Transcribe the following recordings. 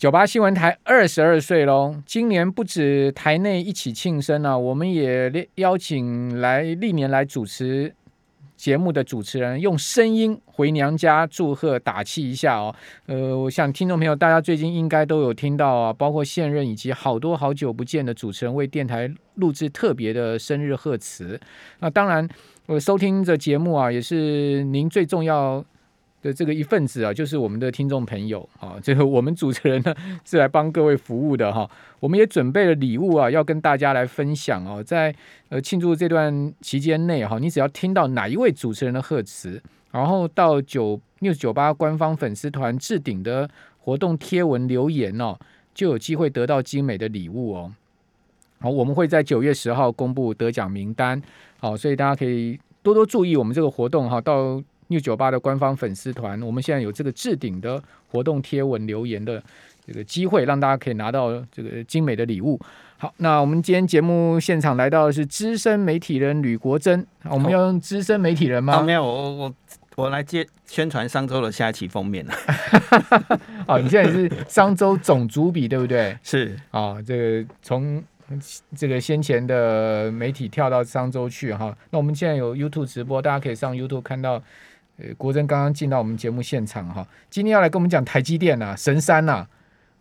九八新闻台二十二岁喽，今年不止台内一起庆生啊，我们也邀请来历年来主持节目的主持人，用声音回娘家祝贺打气一下哦。呃，我想听众朋友大家最近应该都有听到啊，包括现任以及好多好久不见的主持人为电台录制特别的生日贺词。那当然，我收听这节目啊，也是您最重要。的这个一份子啊，就是我们的听众朋友啊，这个我们主持人呢是来帮各位服务的哈。我们也准备了礼物啊，要跟大家来分享哦。在呃庆祝这段期间内哈，你只要听到哪一位主持人的贺词，然后到九 news 九八官方粉丝团置顶的活动贴文留言哦，就有机会得到精美的礼物哦。好，我们会在九月十号公布得奖名单，好，所以大家可以多多注意我们这个活动哈。到六九八的官方粉丝团，我们现在有这个置顶的活动贴文留言的这个机会，让大家可以拿到这个精美的礼物。好，那我们今天节目现场来到的是资深媒体人吕国珍，我们要用资深媒体人吗？没有，我我我来接宣传商周的下一期封面了。哦，你现在是商周总主笔对不对？是啊，这个从这个先前的媒体跳到商周去哈。那我们现在有 YouTube 直播，大家可以上 YouTube 看到。呃，国珍刚刚进到我们节目现场哈，今天要来跟我们讲台积电呐，神山呐。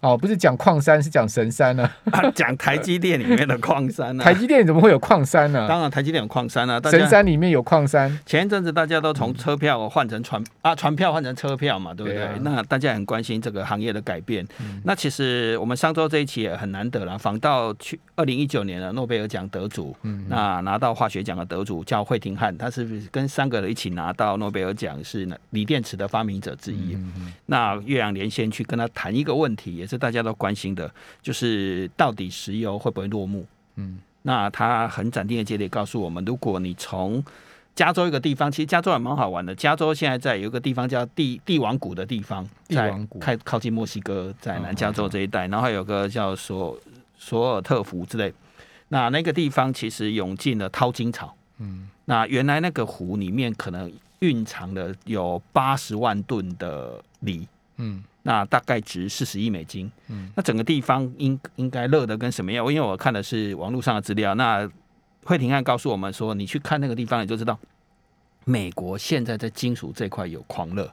哦，不是讲矿山，是讲神山呢。讲台积电里面的矿山呢？台积电怎么会有矿山呢？当然，台积电有矿山啊。神山里面有矿山。前一阵子大家都从车票换成船啊，船票换成车票嘛，对不对？那大家很关心这个行业的改变。那其实我们上周这一期也很难得了，访到去二零一九年的诺贝尔奖得主，那拿到化学奖的得主叫惠廷汉，他是不是跟三个人一起拿到诺贝尔奖，是锂电池的发明者之一。那岳阳连线去跟他谈一个问题，也是大家都关心的，就是到底石油会不会落幕？嗯，那他很斩钉的接力告诉我们，如果你从加州一个地方，其实加州也蛮好玩的。加州现在在有一个地方叫帝帝王谷的地方，帝王谷开靠近墨西哥，在南加州这一带，然后有个叫索索尔特湖之类。那那个地方其实涌进了淘金潮。嗯，那原来那个湖里面可能蕴藏了有八十万吨的锂。嗯。那大概值四十亿美金，嗯，那整个地方应应该热的跟什么样？因为我看的是网络上的资料。那惠廷汉告诉我们说，你去看那个地方，你就知道美国现在在金属这块有狂热，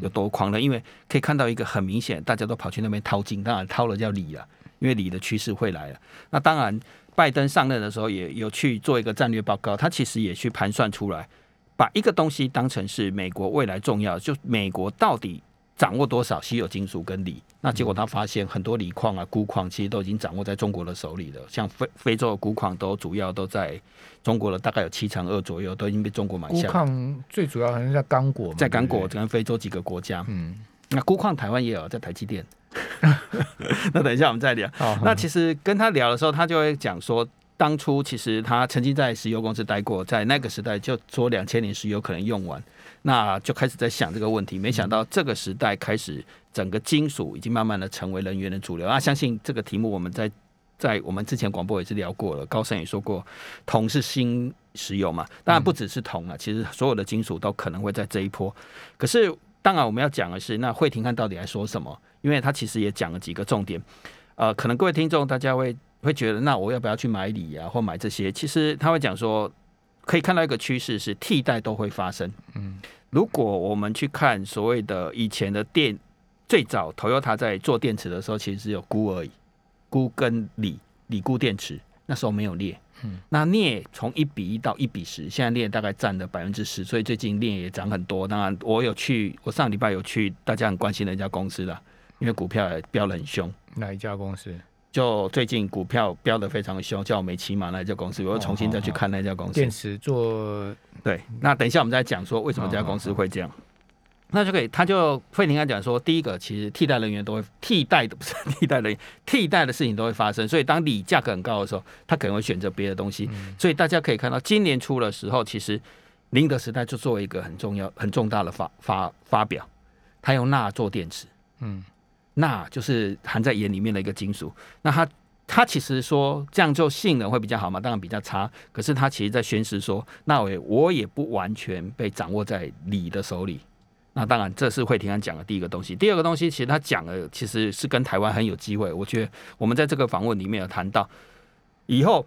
有多狂热。因为可以看到一个很明显，大家都跑去那边掏金，当然掏了叫锂了，因为锂的趋势会来了。那当然，拜登上任的时候也有去做一个战略报告，他其实也去盘算出来，把一个东西当成是美国未来重要，就美国到底。掌握多少稀有金属跟锂？那结果他发现很多锂矿啊、钴矿其实都已经掌握在中国的手里了。像非非洲的钴矿都主要都在中国了，大概有七成二左右都已经被中国买下。钴矿最主要好像在刚果，在刚果跟非洲几个国家。嗯，那钴矿台湾也有，在台积电。那等一下我们再聊。那其实跟他聊的时候，他就会讲说，当初其实他曾经在石油公司待过，在那个时代就说两千年石油可能用完。那就开始在想这个问题，没想到这个时代开始，整个金属已经慢慢的成为能源的主流啊！相信这个题目我们在在我们之前广播也是聊过了，高盛也说过，铜是新石油嘛，当然不只是铜啊，其实所有的金属都可能会在这一波。可是当然我们要讲的是，那惠廷汉到底来说什么？因为他其实也讲了几个重点，呃，可能各位听众大家会会觉得，那我要不要去买锂啊，或买这些？其实他会讲说。可以看到一个趋势是替代都会发生。嗯，如果我们去看所谓的以前的电，最早 Toyota 在做电池的时候，其实只有钴而已，钴跟锂，锂钴电池那时候没有镍。嗯，那镍从一比一到一比十，现在镍大概占了百分之十，所以最近镍也涨很多。当然，我有去，我上礼拜有去大家很关心的一家公司了，因为股票也飙得很凶。哪一家公司？就最近股票飙得非常凶，叫我没骑马那家公司，我又重新再去看那家公司。电池做对，那等一下我们再讲说为什么这家公司会这样。那就可以，他就费林安讲说，第一个其实替代人员都会替代的不是替代人员，替代的事情都会发生。所以当锂价格很高的时候，他可能会选择别的东西。所以大家可以看到，今年初的时候，其实宁德时代就作为一个很重要、很重大的发发发表，他用钠做电池。嗯。钠就是含在盐里面的一个金属，那它它其实说这样就性能会比较好嘛，当然比较差。可是它其实在宣示说，那我我也不完全被掌握在锂的手里，那当然，这是惠庭安讲的第一个东西。第二个东西，其实他讲的其实是跟台湾很有机会。我觉得我们在这个访问里面有谈到，以后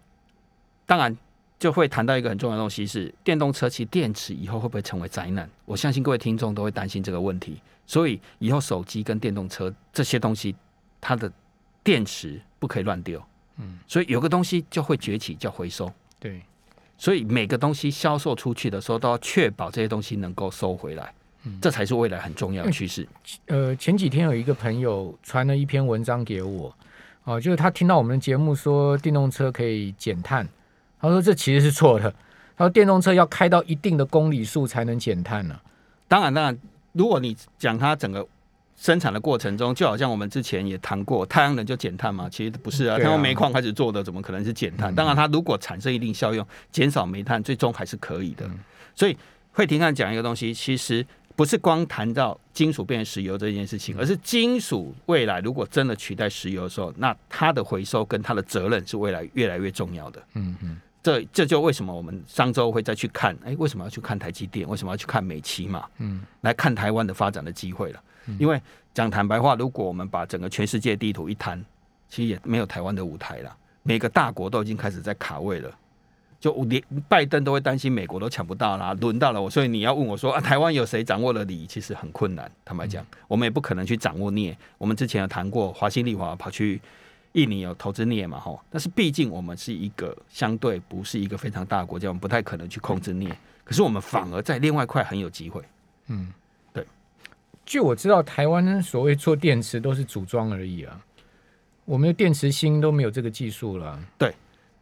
当然就会谈到一个很重要的东西，是电动车其电池以后会不会成为灾难？我相信各位听众都会担心这个问题。所以以后手机跟电动车这些东西，它的电池不可以乱丢。嗯，所以有个东西就会崛起，叫回收。对，所以每个东西销售出去的时候，都要确保这些东西能够收回来。这才是未来很重要的趋势。呃，前几天有一个朋友传了一篇文章给我，哦，就是他听到我们的节目说电动车可以减碳，他说这其实是错的。他说电动车要开到一定的公里数才能减碳呢。当然，当然，如果你讲它整个生产的过程中，就好像我们之前也谈过，太阳能就减碳嘛？其实不是啊，他用煤矿开始做的，怎么可能是减碳？当然，它如果产生一定效用，减少煤炭，最终还是可以的。所以会停看讲一个东西，其实。不是光谈到金属变成石油这件事情，而是金属未来如果真的取代石油的时候，那它的回收跟它的责任是未来越来越重要的。嗯嗯，这这就为什么我们上周会再去看，哎，为什么要去看台积电？为什么要去看美企嘛？嗯，来看台湾的发展的机会了。因为讲坦白话，如果我们把整个全世界地图一摊，其实也没有台湾的舞台了。每个大国都已经开始在卡位了。就连拜登都会担心美国都抢不到啦，轮到了我，所以你要问我说啊，台湾有谁掌握了理？其实很困难。坦白讲，我们也不可能去掌握镍。我们之前有谈过，华新丽华跑去印尼有投资镍嘛？吼，但是毕竟我们是一个相对不是一个非常大的国家，我们不太可能去控制镍。可是我们反而在另外一块很有机会。嗯，对。据我知道，台湾所谓做电池都是组装而已啊，我们的电池芯都没有这个技术了。对。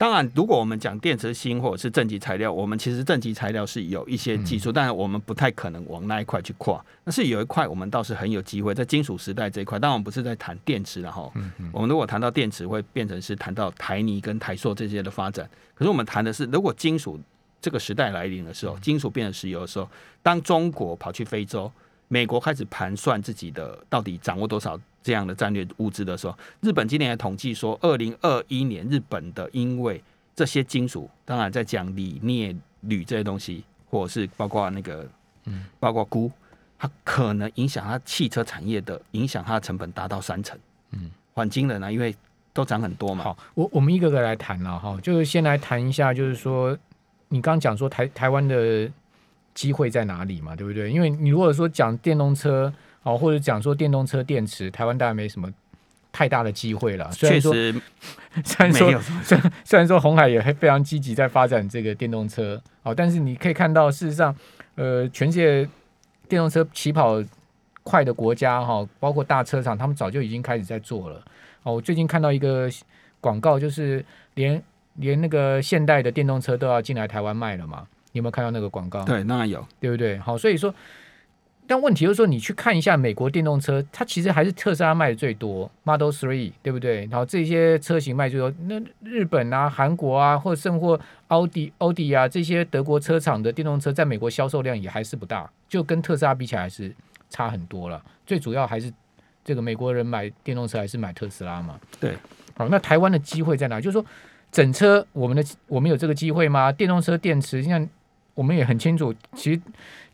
当然，如果我们讲电池芯或者是正极材料，我们其实正极材料是有一些技术，但是我们不太可能往那一块去跨。但是有一块，我们倒是很有机会在金属时代这一块。当然，我们不是在谈电池，然后我们如果谈到电池，会变成是谈到台泥跟台塑这些的发展。可是我们谈的是，如果金属这个时代来临的时候，金属变成石油的时候，当中国跑去非洲。美国开始盘算自己的到底掌握多少这样的战略物资的时候，日本今年的统计说，二零二一年日本的因为这些金属，当然在讲锂、镍、铝这些东西，或者是包括那个，嗯，包括钴，它可能影响它汽车产业的影响，它的成本达到三成，嗯，很惊人啊，因为都涨很多嘛。好，我我们一个个来谈了哈，就是先来谈一下，就是说你刚刚讲说台台湾的。机会在哪里嘛？对不对？因为你如果说讲电动车哦，或者讲说电动车电池，台湾当然没什么太大的机会了。虽然说，虽然说 虽虽然说红海也非常积极在发展这个电动车哦，但是你可以看到，事实上，呃，全世界电动车起跑快的国家哈，包括大车厂，他们早就已经开始在做了。哦，我最近看到一个广告，就是连连那个现代的电动车都要进来台湾卖了嘛。你有没有看到那个广告？对，当然有，对不对？好，所以说，但问题就是说，你去看一下美国电动车，它其实还是特斯拉卖的最多，Model Three，对不对？然后这些车型卖最多，那日本啊、韩国啊，或者甚或奥迪、奥迪啊这些德国车厂的电动车，在美国销售量也还是不大，就跟特斯拉比起来是差很多了。最主要还是这个美国人买电动车还是买特斯拉嘛？对，好，那台湾的机会在哪？就是说，整车我们的我们有这个机会吗？电动车电池像。我们也很清楚，其实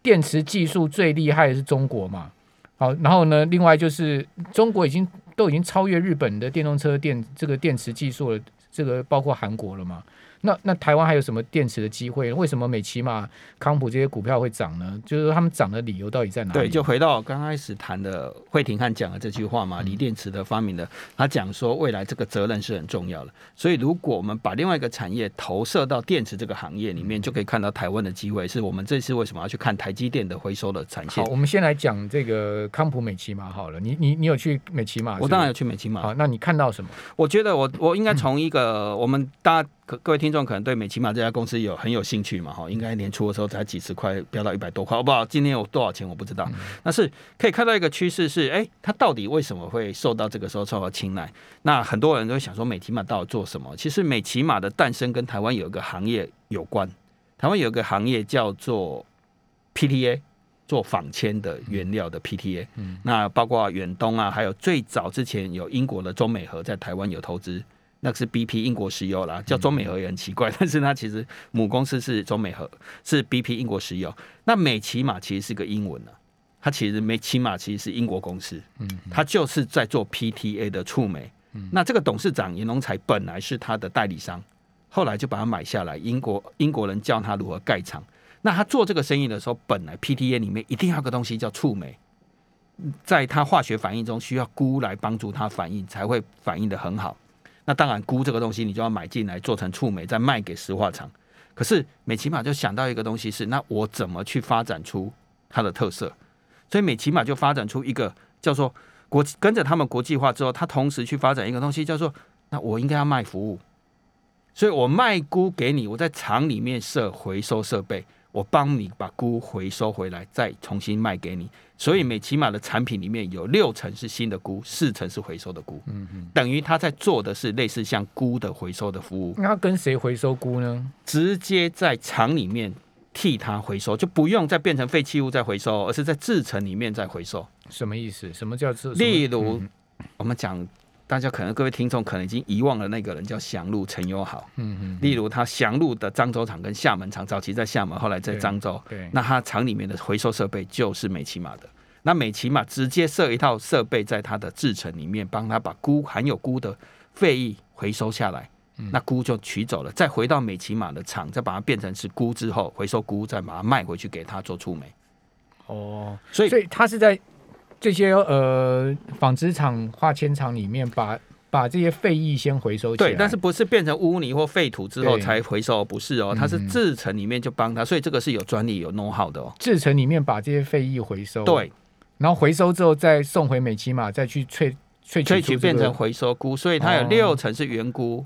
电池技术最厉害的是中国嘛。好，然后呢，另外就是中国已经都已经超越日本的电动车电这个电池技术了，这个包括韩国了嘛。那那台湾还有什么电池的机会？为什么美骑马、康普这些股票会涨呢？就是说他们涨的理由到底在哪里？对，就回到刚开始谈的惠廷汉讲的这句话嘛，锂电池的发明的，他讲说未来这个责任是很重要的。所以如果我们把另外一个产业投射到电池这个行业里面，就可以看到台湾的机会。是我们这次为什么要去看台积电的回收的产线？好，我们先来讲这个康普美骑马好了。你你你有去美骑马？我当然有去美骑马。好，那你看到什么？我觉得我我应该从一个我们大家。各各位听众可能对美骑马这家公司有很有兴趣嘛？哈，应该年初的时候才几十块，飙到一百多块，好不好？今天有多少钱我不知道。但是可以看到一个趋势是，哎，它到底为什么会受到这个时候受到青睐？那很多人都想说，美骑马到底做什么？其实美骑马的诞生跟台湾有一个行业有关。台湾有一个行业叫做 PTA，做纺纤的原料的 PTA。嗯，那包括远东啊，还有最早之前有英国的中美和在台湾有投资。那是 BP 英国石油啦，叫中美合也很奇怪，但是它其实母公司是中美合，是 BP 英国石油。那美骑马其实是个英文呢，它其实美起码其实是英国公司，嗯，它就是在做 PTA 的触媒。那这个董事长严龙才本来是他的代理商，后来就把它买下来。英国英国人教他如何盖厂。那他做这个生意的时候，本来 PTA 里面一定要个东西叫触媒，在它化学反应中需要钴来帮助它反应，才会反应的很好。那当然，钴这个东西你就要买进来做成触媒，再卖给石化厂。可是美骑马就想到一个东西是，那我怎么去发展出它的特色？所以美骑马就发展出一个叫做国跟着他们国际化之后，它同时去发展一个东西叫做，那我应该要卖服务，所以我卖钴给你，我在厂里面设回收设备。我帮你把钴回收回来，再重新卖给你。所以美骑马的产品里面有六成是新的菇，四成是回收的菇。嗯嗯，等于他在做的是类似像菇的回收的服务。那跟谁回收菇呢？直接在厂里面替他回收，就不用再变成废弃物再回收，而是在制成里面再回收。什么意思？什么叫制？例如，我们讲。大家可能各位听众可能已经遗忘了那个人叫祥路陈友好，嗯嗯，例如他祥路的漳州厂跟厦门厂，早期在厦门，后来在漳州，对，那他厂里面的回收设备就是美骑马的，那美骑马直接设一套设备在他的制成里面，帮他把钴含有钴的废液回收下来，那钴就取走了，再回到美骑马的厂，再把它变成是钴之后，回收钴再把它卖回去给他做触媒。哦，所以所以他是在。这些呃纺织厂、化纤厂里面，把把这些废液先回收起来。对，但是不是变成污泥或废土之后才回收？不是哦，它是制成里面就帮他，所以这个是有专利、有 know how 的哦。制成里面把这些废液回收，对，然后回收之后再送回美琪玛，再去萃萃萃取变成回收菇，所以它有六成是原菇，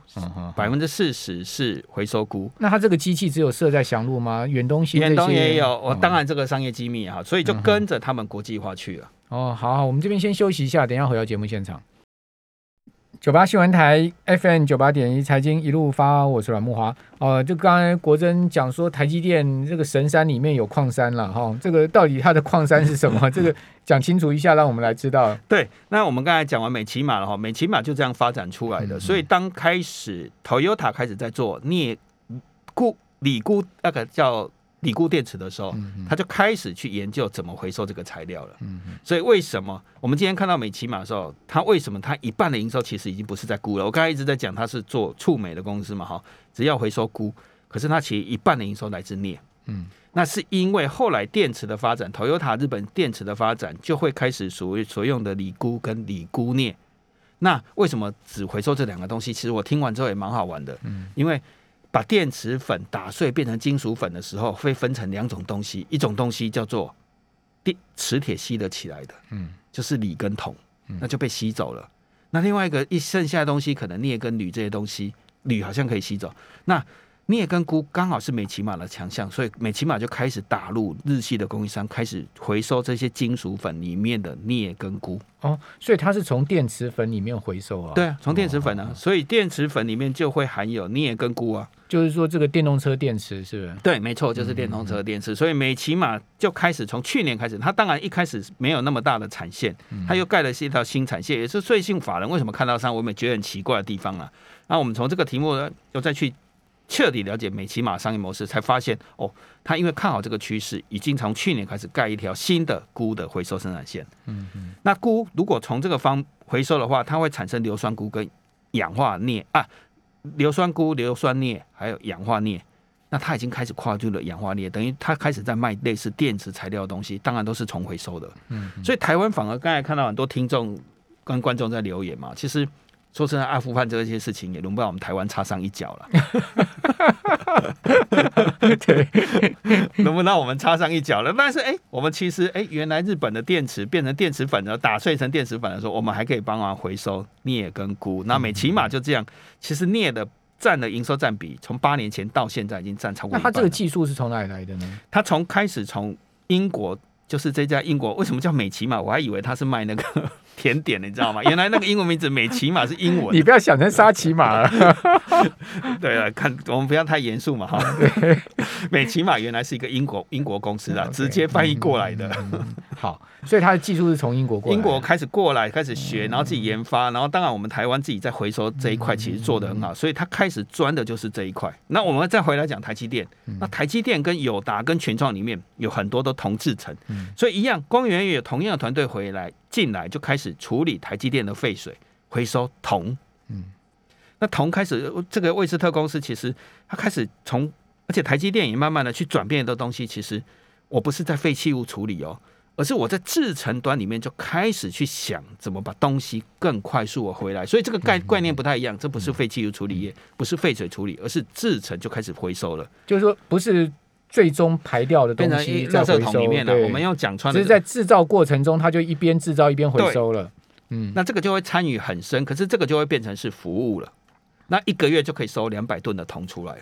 百分之四十是回收菇。那它这个机器只有设在祥路吗？远东、西远东也有。我当然这个商业机密啊，所以就跟着他们国际化去了。哦，好，好，我们这边先休息一下，等一下回到节目现场。九八新闻台 FM 九八点一财经一路发，我是阮木华。哦，就刚才国珍讲说，台积电这个神山里面有矿山了哈，这个到底它的矿山是什么？这个讲清楚一下，让我们来知道。对，那我们刚才讲完美骑马了哈，美骑马就这样发展出来的。所以当开始 Toyota 开始在做镍钴锂钴那个叫。锂钴电池的时候，他就开始去研究怎么回收这个材料了。所以为什么我们今天看到美骑马的时候，它为什么它一半的营收其实已经不是在钴了？我刚才一直在讲它是做触媒的公司嘛，哈，只要回收钴，可是它其实一半的营收来自镍。嗯，那是因为后来电池的发展，Toyota 日本电池的发展就会开始所谓所用的锂钴跟锂钴镍。那为什么只回收这两个东西？其实我听完之后也蛮好玩的，嗯，因为。把电池粉打碎变成金属粉的时候，会分成两种东西，一种东西叫做电磁铁吸得起来的，嗯，就是锂跟铜，那就被吸走了。那另外一个一剩下的东西，可能镍跟铝这些东西，铝好像可以吸走。那镍跟钴刚好是美骑马的强项，所以美骑马就开始打入日系的供应商，开始回收这些金属粉里面的镍跟钴。哦，所以它是从电池粉里面回收啊？对啊，从电池粉啊，所以电池粉里面就会含有镍跟钴啊。就是说，这个电动车电池是不是？对，没错，就是电动车电池。所以美骑马就开始从去年开始，它当然一开始没有那么大的产线，它又盖了一条新产线，也是最近法人为什么看到上，我们觉得很奇怪的地方啊。那我们从这个题目呢，又再去。彻底了解美骑马商业模式，才发现哦，他因为看好这个趋势，已经从去年开始盖一条新的钴的回收生产线。嗯嗯，那钴如果从这个方回收的话，它会产生硫酸钴跟氧化镍啊，硫酸钴、硫酸镍还有氧化镍。那他已经开始跨入了氧化镍，等于他开始在卖类似电池材料的东西，当然都是重回收的。嗯，所以台湾反而刚才看到很多听众跟观众在留言嘛，其实。说真的，阿富汗这些事情也轮不到我们台湾插上一脚了。对，轮不到我们插上一脚了。但是，哎，我们其实，哎，原来日本的电池变成电池粉了，打碎成电池粉的时候，我们还可以帮忙回收镍跟钴。那美起码就这样，其实镍的占的营收占比，从八年前到现在已经占超过。那它这个技术是从哪里来的呢？它从开始从英国，就是这家英国，为什么叫美琪玛？我还以为它是卖那个。甜点，你知道吗？原来那个英文名字美琪玛是英文，你不要想成沙琪玛了。对啊，看我们不要太严肃嘛哈。美琪玛原来是一个英国英国公司啊，直接翻译过来的。好，所以它的技术是从英国过来，英国开始过来开始学，然后自己研发，然后当然我们台湾自己在回收这一块其实做的很好，所以他开始钻的就是这一块。那我们再回来讲台积电，那台积电跟友达跟全创里面有很多都同制成，所以一样，光源也有同样的团队回来进来，就开始处理台积电的废水，回收铜。嗯，那铜开始，这个魏斯特公司其实它开始从，而且台积电也慢慢的去转变的东西，其实我不是在废弃物处理哦。而是我在制程端里面就开始去想怎么把东西更快速的回来，所以这个概概念不太一样。这不是废弃物处理业，不是废水处理，而是制程就开始回收了。就是说，不是最终排掉的东西在回收里面了。我们要讲穿，只是在制造过程中，它就一边制造一边回收了。嗯，那这个就会参与很深，可是这个就会变成是服务了。那一个月就可以收两百吨的铜出来了。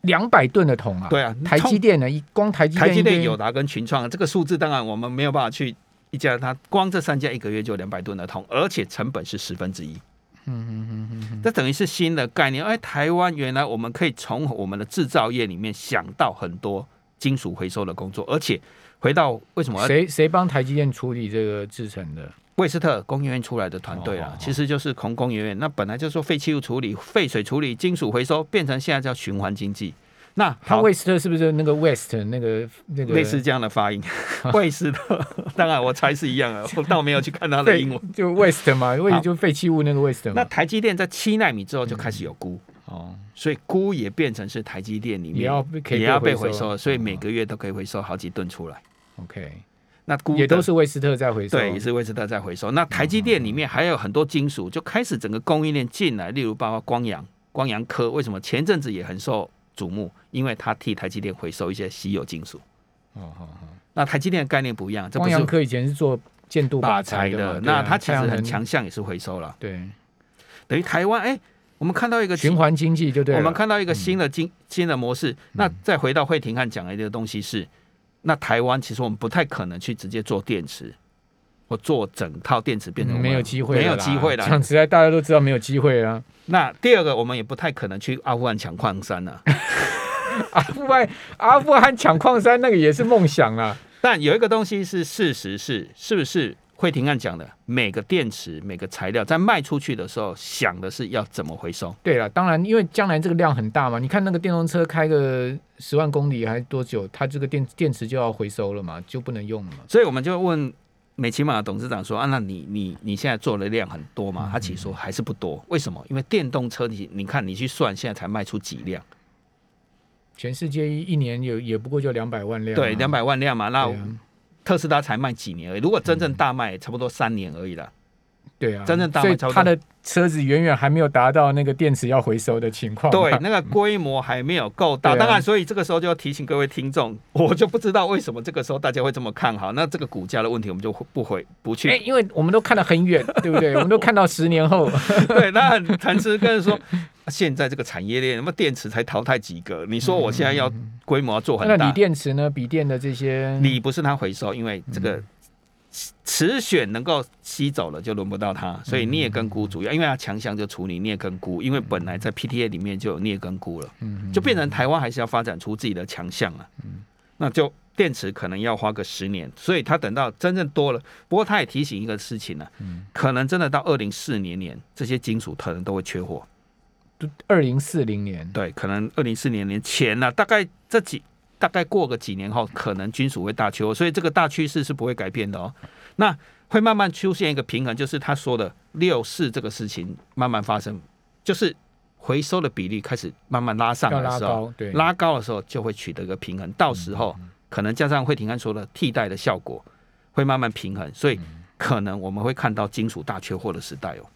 两百吨的铜啊！对啊，台积电呢？一光台积台积电、友达跟群创这个数字，当然我们没有办法去一家，它光这三家一个月就两百吨的铜，而且成本是十分之一。嗯嗯嗯嗯，这等于是新的概念。哎，台湾原来我们可以从我们的制造业里面想到很多金属回收的工作，而且回到为什么谁谁帮台积电处理这个制成的？魏斯特工业院出来的团队啊，其实就是从工业院。那本来就是说废弃物处理、废水处理、金属回收，变成现在叫循环经济。那他魏斯特是不是那个 West 那个那个类似这样的发音？魏斯特，当然我猜是一样啊，我倒没有去看他的英文。就 West 嘛，为就废弃物那个 West 嘛。那台积电在七纳米之后就开始有钴哦，所以钴也变成是台积电里面也要也要被回收，所以每个月都可以回收好几吨出来。OK。那钴也都是威斯特在回收，对，也是威斯特在回收。那台积电里面还有很多金属，就开始整个供应链进来，例如包括光阳、光阳科，为什么前阵子也很受瞩目？因为他替台积电回收一些稀有金属。哦哦哦。那台积电的概念不一样，光阳科以前是做建度靶材的，那它其实很强项也是回收了。对，等于台湾哎，我们看到一个循环经济，就对，我们看到一个新的经新的模式。那再回到惠庭汉讲的一个东西是。那台湾其实我们不太可能去直接做电池，或做整套电池变成没有机会，没有机会的。讲实在，大家都知道没有机会啊。那第二个，我们也不太可能去阿富汗抢矿山了。阿富汗，阿富汗抢矿山那个也是梦想啊。但有一个东西是事实，是是不是？会庭案讲的每个电池、每个材料在卖出去的时候，想的是要怎么回收。对了，当然，因为将来这个量很大嘛。你看那个电动车开个十万公里还多久，它这个电电池就要回收了嘛，就不能用了嘛。所以我们就问美骑马董事长说：“啊，那你你你现在做的量很多嘛？”他其实说还是不多。为什么？因为电动车你你看你去算，现在才卖出几辆？全世界一一年有也不过就两百万辆。对，两百万辆嘛，那。特斯拉才卖几年而已，如果真正大卖，差不多三年而已了。对啊，真正大卖，它的车子远远还没有达到那个电池要回收的情况。对，那个规模还没有够大。当然，所以这个时候就要提醒各位听众，我就不知道为什么这个时候大家会这么看好。那这个股价的问题，我们就不回不去。哎，因为我们都看得很远，对不对？我们都看到十年后。对，那陈思跟说，现在这个产业链，那么电池才淘汰几个？你说我现在要规模要做很大？那锂电池呢？笔电的这些锂不是它回收，因为这个。磁选能够吸走了，就轮不到它，所以镍跟钴主要，因为它强项就处理镍跟钴，因为本来在 PTA 里面就有镍跟钴了，就变成台湾还是要发展出自己的强项了。那就电池可能要花个十年，所以他等到真正多了，不过他也提醒一个事情呢，可能真的到二零四年年这些金属可能都会缺货。二零四零年，对，可能二零四年年前呢，大概这几。大概过个几年后，可能金属会大缺货，所以这个大趋势是不会改变的哦。那会慢慢出现一个平衡，就是他说的六四这个事情慢慢发生，就是回收的比例开始慢慢拉上来的时候，对，拉高的时候就会取得一个平衡。到时候可能加上惠廷安说的替代的效果，会慢慢平衡，所以可能我们会看到金属大缺货的时代哦。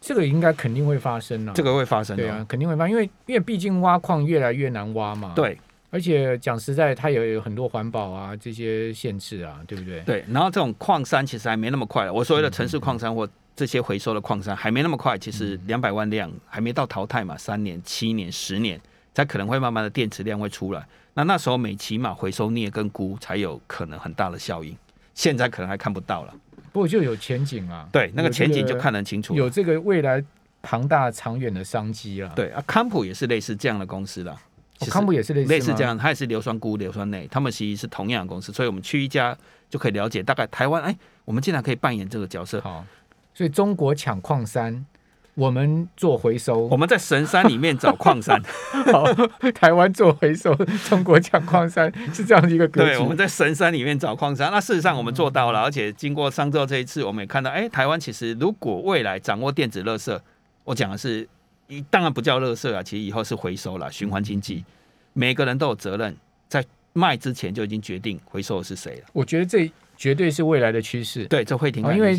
这个应该肯定会发生啊，这个会发生，对啊，肯定会发，因为因为毕竟挖矿越来越难挖嘛，对。而且讲实在，它也有很多环保啊这些限制啊，对不对？对。然后这种矿山其实还没那么快。我所谓的城市矿山或这些回收的矿山还没那么快。其实两百万辆还没到淘汰嘛，三年、七年、十年才可能会慢慢的电池量会出来。那那时候每起码回收镍跟钴才有可能很大的效应。现在可能还看不到了。不过就有前景啊。对，那个前景就看得清楚。有这个未来庞大长远的商机啊。对啊，康普也是类似这样的公司的。康普也是类类似这样，它也是硫酸钴、硫酸镁，他们其实是同样的公司，所以我们去一家就可以了解大概台湾，哎，我们竟然可以扮演这个角色。好，所以中国抢矿山，我们做回收，我们在神山里面找矿山，好，台湾做回收，中国抢矿山，是这样的一个格局。对，我们在神山里面找矿山，那事实上我们做到了，而且经过上周这一次，我们也看到，哎，台湾其实如果未来掌握电子垃圾，我讲的是，当然不叫垃圾啊，其实以后是回收了，循环经济，每个人都有责任，在卖之前就已经决定回收的是谁了。我觉得这绝对是未来的趋势。对，这会挺因为。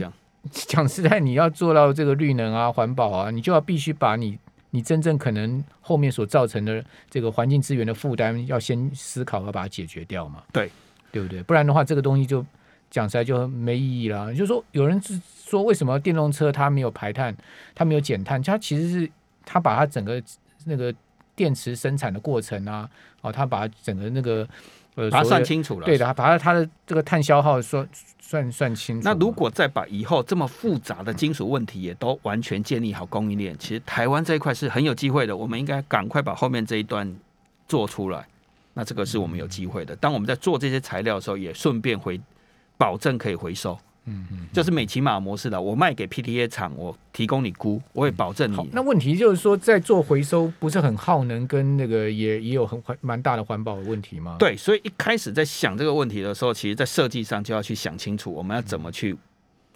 讲实在，你要做到这个绿能啊、环保啊，你就要必须把你你真正可能后面所造成的这个环境资源的负担，要先思考要把它解决掉嘛。对，对不对？不然的话，这个东西就讲实在就没意义了。就是说，有人是说，为什么电动车它没有排碳，它没有减碳？它其实是它把它整个那个电池生产的过程啊，哦，他把整个那个。呃，把它算清楚了，对的，把它它的这个碳消耗算算算清楚。那如果再把以后这么复杂的金属问题也都完全建立好供应链，其实台湾这一块是很有机会的。我们应该赶快把后面这一段做出来，那这个是我们有机会的。当我们在做这些材料的时候，也顺便回保证可以回收。嗯嗯，就是美骑马模式的，我卖给 PTA 厂，我提供你估，我会保证你。那问题就是说，在做回收不是很耗能，跟那个也也有很环蛮大的环保的问题吗？对，所以一开始在想这个问题的时候，其实在设计上就要去想清楚，我们要怎么去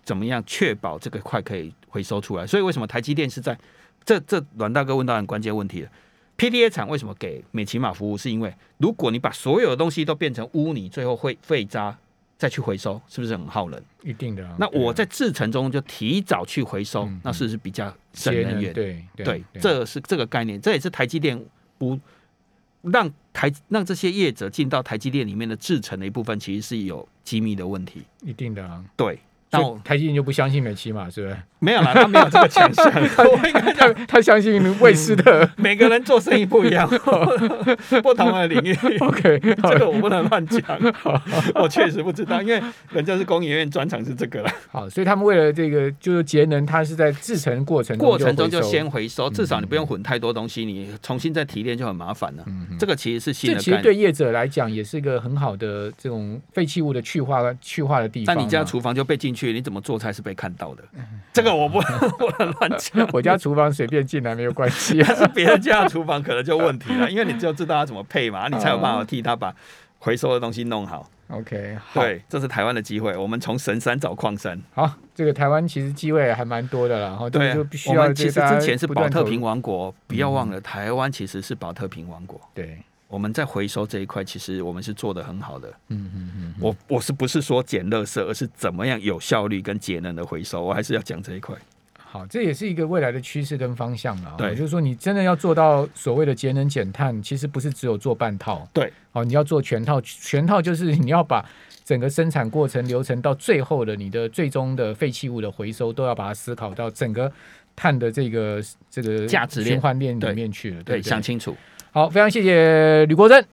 怎么样确保这个块可以回收出来。所以为什么台积电是在这这阮大哥问到很关键问题了？PTA 厂为什么给美骑马服务？是因为如果你把所有的东西都变成污泥，最后会废渣。再去回收是不是很耗能？一定的。那我在制程中就提早去回收，那是不是比较省能源？对对，这是这个概念。这也是台积电不让台让这些业者进到台积电里面的制程的一部分，其实是有机密的问题。一定的啊，对。那台积电就不相信美琪嘛，是不是？没有啦，他没有这个强项。他他相信卫视的。每个人做生意不一样，不同的领域。OK，这个我不能乱讲。我确实不知道，因为人家是工研院专长是这个了。好，所以他们为了这个就是节能，它是在制成过程过程中就先回收，至少你不用混太多东西，你重新再提炼就很麻烦了。这个其实是新的。这其实对业者来讲也是一个很好的这种废弃物的去化去化的地方。但你家厨房就被进去。你怎么做菜是被看到的？这个我不不能乱讲。我家厨房随便进来没有关系，但是别人家的厨房可能就问题了，因为你就知道他怎么配嘛，你才有办法替他把回收的东西弄好。OK，对，这是台湾的机会，我们从神山找矿山。好，这个台湾其实机会还蛮多的啦，然后对，就必须要其实之前是保特瓶王国，不要忘了，台湾其实是保特瓶王国。对。我们在回收这一块，其实我们是做的很好的。嗯嗯嗯，我我是不是说捡垃圾，而是怎么样有效率跟节能的回收，我还是要讲这一块。好，这也是一个未来的趋势跟方向啊。对，就是说你真的要做到所谓的节能减碳，其实不是只有做半套。对，哦，你要做全套，全套就是你要把整个生产过程流程到最后的你的最终的废弃物的回收，都要把它思考到整个碳的这个这个价值循环链里面去了。对，想清楚。好，非常谢谢吕国珍。